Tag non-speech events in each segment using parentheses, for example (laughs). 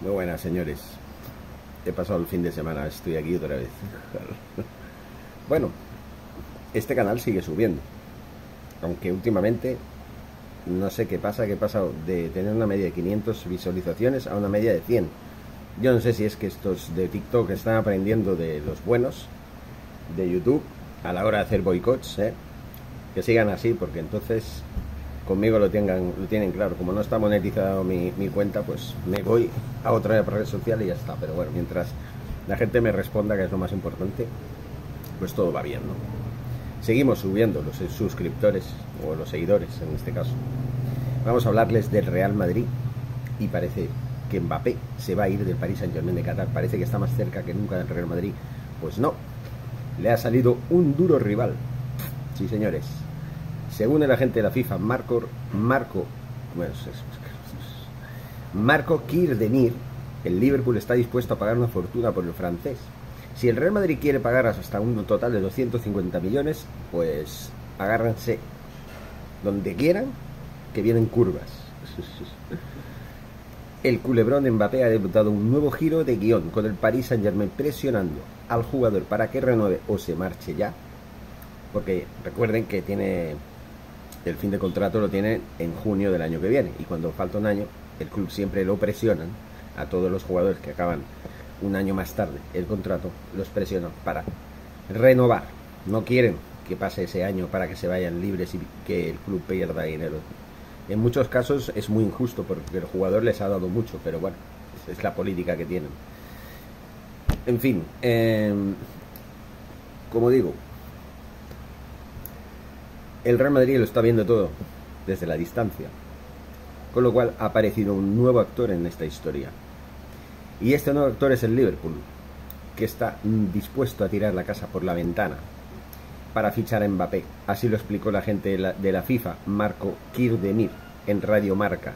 Muy buenas, señores. He pasado el fin de semana, estoy aquí otra vez. (laughs) bueno, este canal sigue subiendo. Aunque últimamente no sé qué pasa, que he pasado de tener una media de 500 visualizaciones a una media de 100. Yo no sé si es que estos de TikTok están aprendiendo de los buenos de YouTube a la hora de hacer boicots, ¿eh? que sigan así, porque entonces conmigo lo tengan lo tienen claro. Como no está monetizado mi, cuenta, pues me voy a otra red social y ya está. Pero bueno, mientras la gente me responda, que es lo más importante, pues todo va bien, ¿no? Seguimos subiendo los suscriptores o los seguidores en este caso. Vamos a hablarles del Real Madrid y parece que Mbappé se va a ir del Paris Saint Germain de Qatar. Parece que está más cerca que nunca del Real Madrid. Pues no, le ha salido un duro rival. Sí, señores, según el agente de la FIFA, Marco, Marco, Marco Kirdemir, el Liverpool está dispuesto a pagar una fortuna por el francés. Si el Real Madrid quiere pagar hasta un total de 250 millones, pues agárrense donde quieran, que vienen curvas. (laughs) El culebrón de Mbappé ha debutado un nuevo giro de guion con el Paris Saint Germain presionando al jugador para que renueve o se marche ya. Porque recuerden que tiene el fin de contrato lo tiene en junio del año que viene. Y cuando falta un año, el club siempre lo presionan a todos los jugadores que acaban un año más tarde el contrato, los presionan para renovar. No quieren que pase ese año para que se vayan libres y que el club pierda dinero. En muchos casos es muy injusto porque el jugador les ha dado mucho, pero bueno, es la política que tienen. En fin, em, como digo, el Real Madrid lo está viendo todo desde la distancia, con lo cual ha aparecido un nuevo actor en esta historia. Y este nuevo actor es el Liverpool, que está dispuesto a tirar la casa por la ventana para fichar a Mbappé. Así lo explicó la gente de la, FIFA, Marco Kirdemir, en Radio Marca.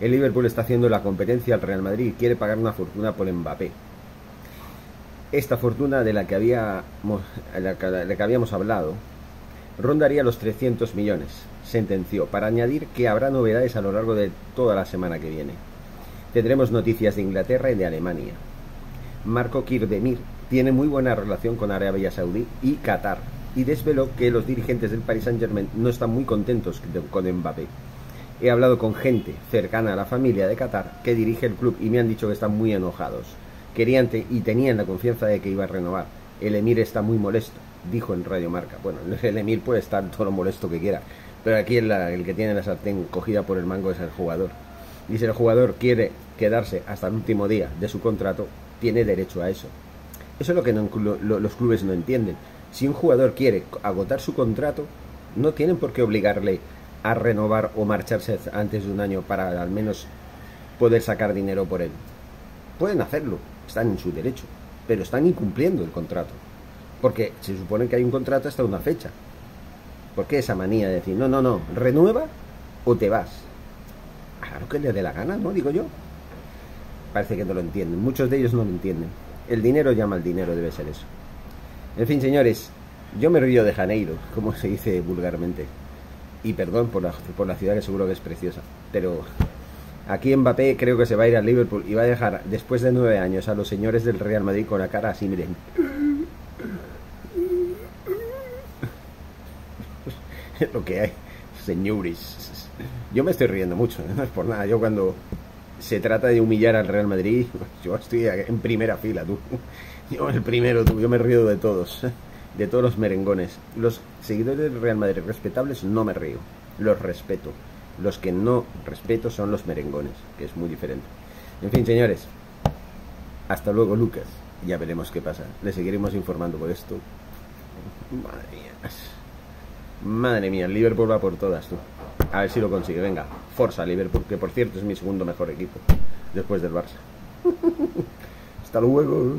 El Liverpool está haciendo la competencia al Real Madrid y quiere pagar una fortuna por Mbappé. Esta fortuna de la que, de la que habíamos hablado rondaría los 300 millones, sentenció, para añadir que habrá novedades a lo largo de toda la semana que viene. Tendremos noticias de Inglaterra y de Alemania. Marco Kirdemir tiene muy buena relación con Arabia Saudí y Qatar y desveló que los dirigentes del Paris Saint-Germain no están muy contentos con Mbappé. He hablado con gente cercana a la familia de Qatar que dirige el club y me han dicho que están muy enojados. Querían y tenían la confianza de que iba a renovar. El emir está muy molesto dijo en Radio Marca. Bueno, (laughs) el Emir puede estar todo lo molesto que quiera, pero aquí el, que tiene la sartén cogida por el mango es el jugador. Y si el jugador quiere quedarse hasta el último día de su contrato, tiene derecho a eso. Eso es lo que los clubes no entienden. Si un jugador quiere agotar su contrato, no tienen por qué obligarle a renovar o marcharse antes de un año para al menos poder sacar dinero por él. Pueden hacerlo, están en su derecho, pero están incumpliendo el contrato. Porque se supone que hay un contrato hasta una fecha. ¿Por qué esa manía de decir, no, no, no, renueva o te vas? Claro que le dé la gana, ¿no? Digo yo. Parece que no lo entienden. Muchos de ellos no lo entienden. El dinero llama al dinero, debe ser eso. En fin, señores, yo me río de Janeiro, como se dice vulgarmente. Y perdón por la, por la ciudad que seguro que es preciosa. Pero aquí Mbappé creo que se va a ir al Liverpool y va a dejar, después de nueve años, a los señores del Real Madrid con la cara así, miren. (laughs) lo que hay, señores. Yo me estoy riendo mucho, ¿eh? no es por nada. Yo cuando se trata de humillar al Real Madrid, (laughs) yo estoy en primera fila, tú. (laughs) Yo el primero, tú. Yo me río de todos, de todos los merengones. Los seguidores del Real Madrid respetables no me río, los respeto. Los que no respeto son los merengones, que es muy diferente. En fin, señores, hasta luego, Lucas. Ya veremos qué pasa. Le seguiremos informando por esto. Madre mía. Madre mía, Liverpool va por todas, tú. A ver si lo consigue. Venga, Forza Liverpool, que por cierto es mi segundo mejor equipo, después del Barça. (laughs) Hasta luego.